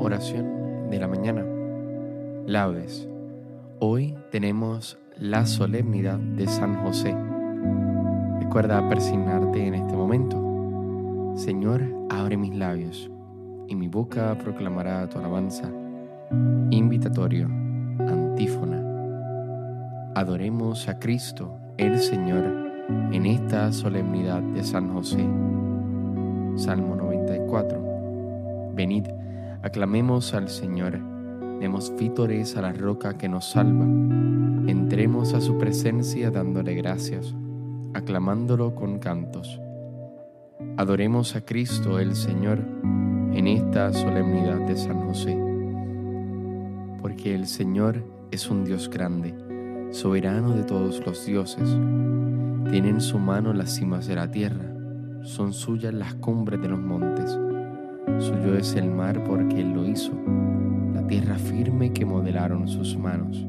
Oración de la mañana. Laudes. Hoy tenemos la solemnidad de San José. Recuerda persignarte en este momento. Señor, abre mis labios y mi boca proclamará tu alabanza. Invitatorio, antífona. Adoremos a Cristo, el Señor, en esta solemnidad de San José. Salmo 94. Venid, aclamemos al Señor, demos vítores a la roca que nos salva. Entremos a su presencia dándole gracias, aclamándolo con cantos. Adoremos a Cristo el Señor en esta solemnidad de San José, porque el Señor es un Dios grande, soberano de todos los dioses. Tiene en su mano las cimas de la tierra, son suyas las cumbres de los montes. Suyo es el mar porque Él lo hizo, la tierra firme que modelaron sus manos.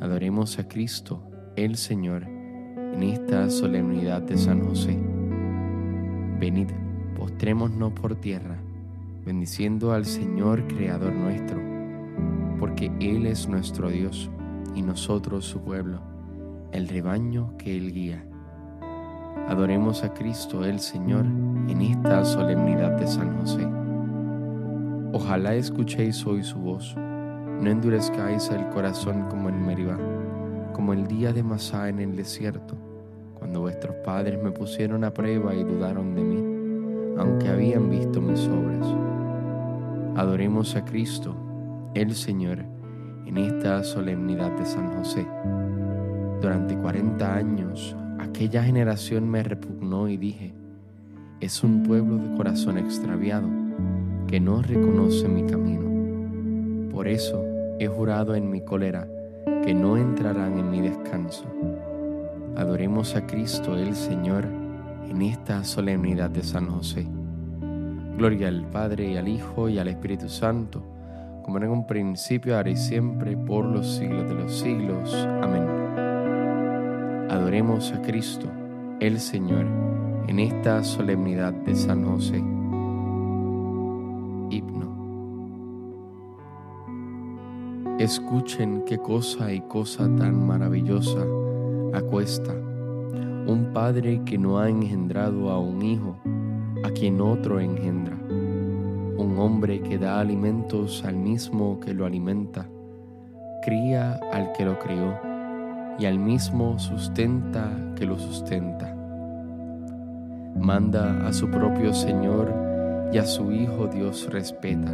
Adoremos a Cristo, el Señor, en esta solemnidad de San José. Venid, postrémonos por tierra bendiciendo al Señor Creador nuestro, porque Él es nuestro Dios y nosotros su pueblo, el rebaño que Él guía. Adoremos a Cristo el Señor en esta solemnidad de San José. Ojalá escuchéis hoy su voz, no endurezcáis el corazón como en Meribá, como el día de Masá en el desierto, cuando vuestros padres me pusieron a prueba y dudaron de mí aunque habían visto mis obras. Adoremos a Cristo, el Señor, en esta solemnidad de San José. Durante cuarenta años aquella generación me repugnó y dije, es un pueblo de corazón extraviado que no reconoce mi camino. Por eso he jurado en mi cólera que no entrarán en mi descanso. Adoremos a Cristo el Señor en esta solemnidad de San José. Gloria al Padre y al Hijo y al Espíritu Santo, como en un principio, ahora y siempre, por los siglos de los siglos. Amén. Adoremos a Cristo, el Señor, en esta solemnidad de San José. Himno. Escuchen qué cosa y cosa tan maravillosa acuesta un padre que no ha engendrado a un hijo, a quien otro engendra, un hombre que da alimentos al mismo que lo alimenta, cría al que lo crió y al mismo sustenta que lo sustenta. Manda a su propio Señor y a su Hijo Dios respeta.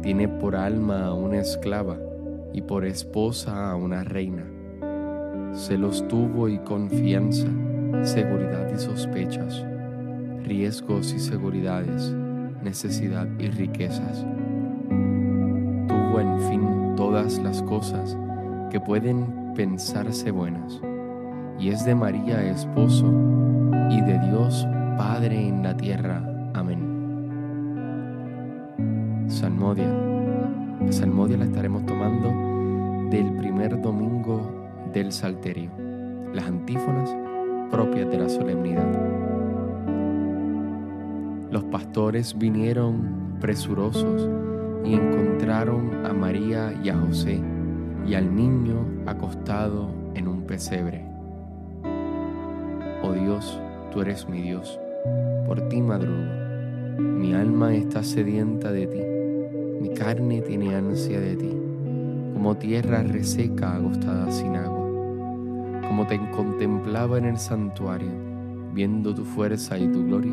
Tiene por alma a una esclava y por esposa a una reina se los tuvo y confianza, seguridad y sospechas, riesgos y seguridades, necesidad y riquezas. Tuvo en fin todas las cosas que pueden pensarse buenas, y es de María esposo y de Dios Padre en la tierra. Amén. Salmodia. La salmodia la estaremos tomando del primer domingo del Salterio, las antífonas propias de la solemnidad. Los pastores vinieron presurosos y encontraron a María y a José y al niño acostado en un pesebre. Oh Dios, tú eres mi Dios, por ti madrugo. Mi alma está sedienta de ti, mi carne tiene ansia de ti, como tierra reseca agostada sin agua como te contemplaba en el santuario, viendo tu fuerza y tu gloria,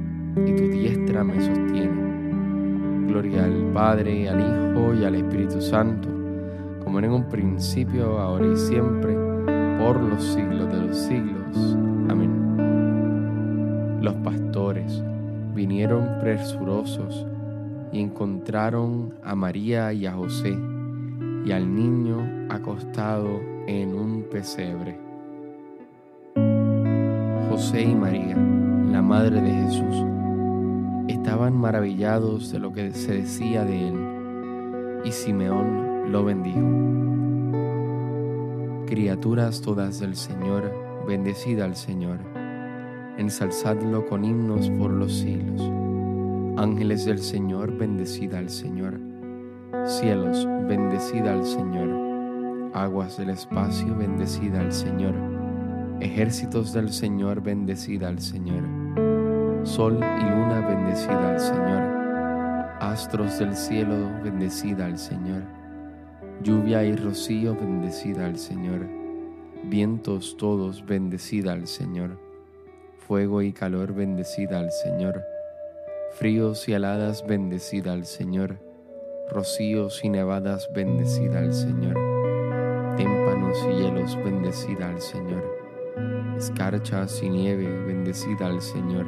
y tu diestra me sostiene. Gloria al Padre, al Hijo y al Espíritu Santo, como en un principio, ahora y siempre, por los siglos de los siglos. Amén. Los pastores vinieron presurosos y encontraron a María y a José y al niño acostado en un pesebre. José y María, la madre de Jesús, estaban maravillados de lo que se decía de él, y Simeón lo bendijo. Criaturas todas del Señor, bendecida al Señor, ensalzadlo con himnos por los siglos. Ángeles del Señor, bendecida al Señor. Cielos, bendecida al Señor. Aguas del espacio, bendecida al Señor. Ejércitos del Señor, bendecida al Señor. Sol y luna, bendecida al Señor. Astros del cielo, bendecida al Señor. Lluvia y rocío, bendecida al Señor. Vientos todos, bendecida al Señor. Fuego y calor, bendecida al Señor Fríos y heladas, bendecida al Señor. Rocíos y nevadas, bendecida al Señor. Témpanos y hielos, bendecida al Señor. Escarchas y nieve, bendecida al Señor.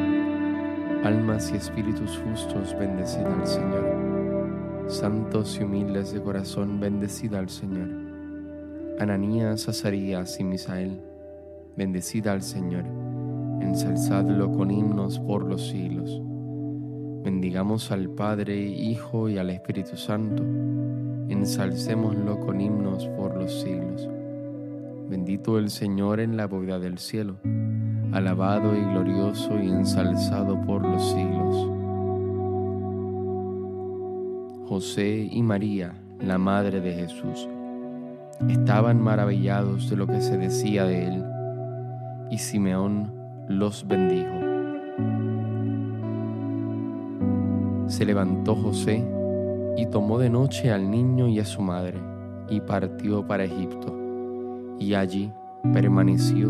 Almas y espíritus justos, bendecida al Señor. Santos y humildes de corazón, bendecida al Señor. Ananías, Azarías y Misael, bendecida al Señor. Ensalzadlo con himnos por los siglos. Bendigamos al Padre, Hijo y al Espíritu Santo ensalcémoslo con himnos por los siglos. Bendito el Señor en la bóveda del cielo, alabado y glorioso y ensalzado por los siglos. José y María, la Madre de Jesús, estaban maravillados de lo que se decía de él, y Simeón los bendijo. Se levantó José, y tomó de noche al niño y a su madre, y partió para Egipto, y allí permaneció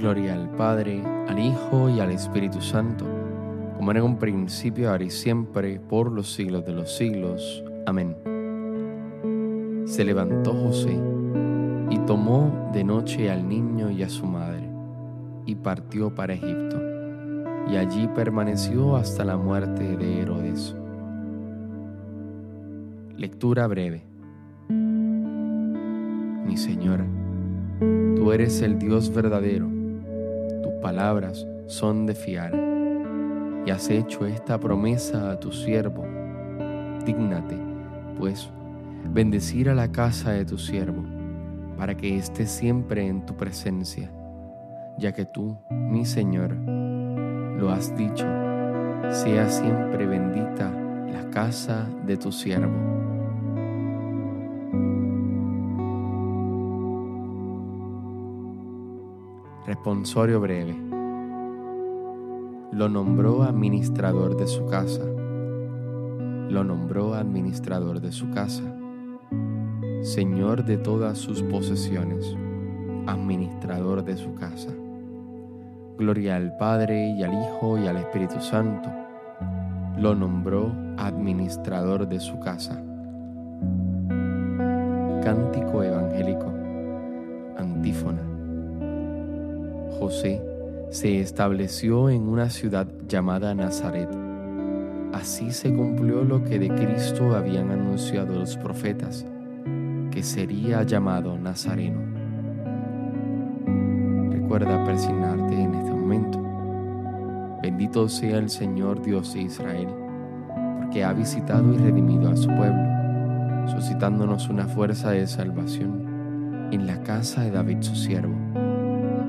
Gloria al Padre, al Hijo y al Espíritu Santo, como era en un principio, ahora y siempre, por los siglos de los siglos. Amén. Se levantó José y tomó de noche al niño y a su madre, y partió para Egipto, y allí permaneció hasta la muerte de Herodes Lectura breve. Mi Señor, tú eres el Dios verdadero, palabras son de fiar, y has hecho esta promesa a tu siervo. Dígnate, pues, bendecir a la casa de tu siervo, para que esté siempre en tu presencia, ya que tú, mi Señor, lo has dicho sea siempre bendita la casa de tu siervo. Responsorio breve. Lo nombró administrador de su casa. Lo nombró administrador de su casa. Señor de todas sus posesiones, administrador de su casa. Gloria al Padre y al Hijo y al Espíritu Santo. Lo nombró administrador de su casa. Cántico evangélico. Antífona. José se estableció en una ciudad llamada Nazaret. Así se cumplió lo que de Cristo habían anunciado los profetas, que sería llamado Nazareno. Recuerda persignarte en este momento. Bendito sea el Señor Dios de Israel, porque ha visitado y redimido a su pueblo, suscitándonos una fuerza de salvación en la casa de David su siervo,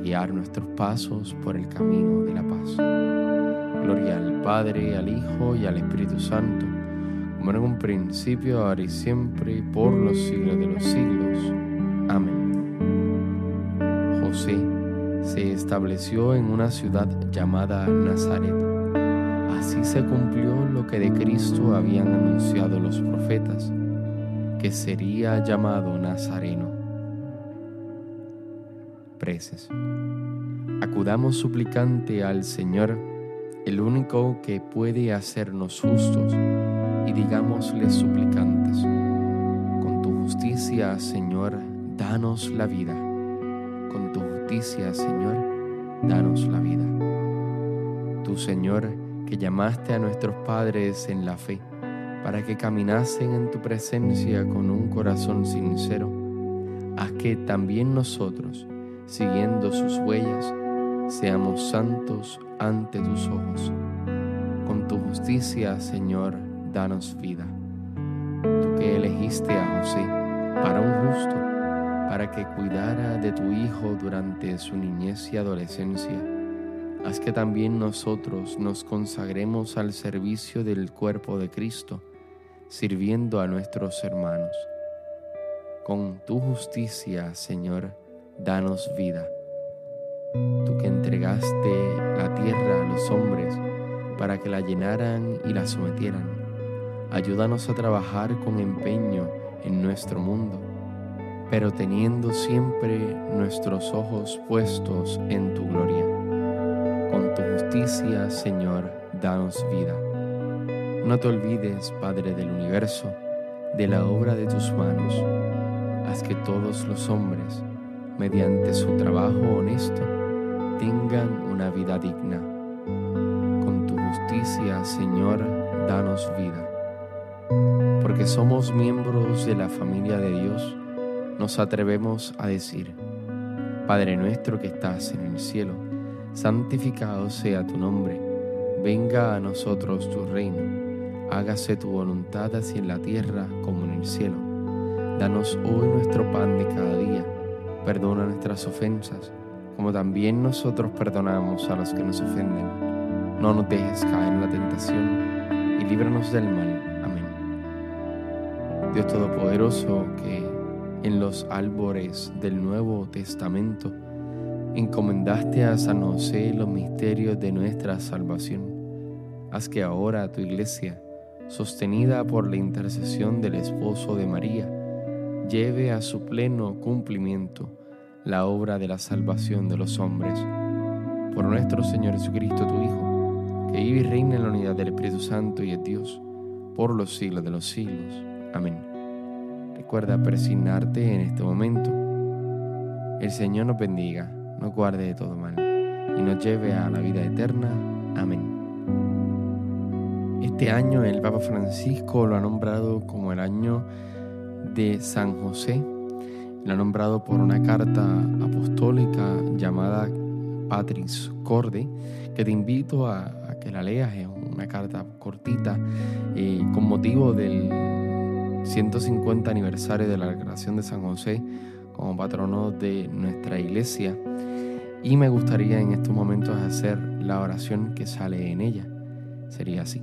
guiar nuestros pasos por el camino de la paz. Gloria al Padre, al Hijo y al Espíritu Santo, como en un principio, ahora y siempre, por los siglos de los siglos. Amén. José se estableció en una ciudad llamada Nazaret. Así se cumplió lo que de Cristo habían anunciado los profetas, que sería llamado Nazareno. Preces. Acudamos suplicante al Señor, el único que puede hacernos justos, y digámosle suplicantes, con tu justicia, Señor, danos la vida con tu justicia, Señor, danos la vida. Tú, Señor, que llamaste a nuestros padres en la fe, para que caminasen en tu presencia con un corazón sincero, haz que también nosotros, siguiendo sus huellas, seamos santos ante tus ojos. Con tu justicia, Señor, danos vida. Tú que elegiste a José para un justo, para que cuidara de tu Hijo durante su niñez y adolescencia. Haz que también nosotros nos consagremos al servicio del cuerpo de Cristo, sirviendo a nuestros hermanos. Con tu justicia, Señor, danos vida. Tú que entregaste la tierra a los hombres para que la llenaran y la sometieran, ayúdanos a trabajar con empeño en nuestro mundo pero teniendo siempre nuestros ojos puestos en tu gloria. Con tu justicia, Señor, danos vida. No te olvides, Padre del universo, de la obra de tus manos. Haz que todos los hombres, mediante su trabajo honesto, tengan una vida digna. Con tu justicia, Señor, danos vida. Porque somos miembros de la familia de Dios, nos atrevemos a decir, Padre nuestro que estás en el cielo, santificado sea tu nombre, venga a nosotros tu reino, hágase tu voluntad así en la tierra como en el cielo. Danos hoy nuestro pan de cada día, perdona nuestras ofensas, como también nosotros perdonamos a los que nos ofenden. No nos dejes caer en la tentación y líbranos del mal. Amén. Dios Todopoderoso, que en los albores del Nuevo Testamento, encomendaste a San José los misterios de nuestra salvación. haz que ahora tu iglesia, sostenida por la intercesión del esposo de María, lleve a su pleno cumplimiento la obra de la salvación de los hombres. Por nuestro Señor Jesucristo, tu Hijo, que vive y reina en la unidad del Espíritu Santo y es Dios, por los siglos de los siglos. Amén. Recuerda persignarte en este momento. El Señor nos bendiga, nos guarde de todo mal y nos lleve a la vida eterna. Amén. Este año el Papa Francisco lo ha nombrado como el año de San José. Ha nombrado por una carta apostólica llamada Patris Corde, que te invito a, que la leas. Es una carta cortita eh, con motivo del 150 aniversario de la declaración de San José como patrono de nuestra iglesia. Y me gustaría en estos momentos hacer la oración que sale en ella. Sería así.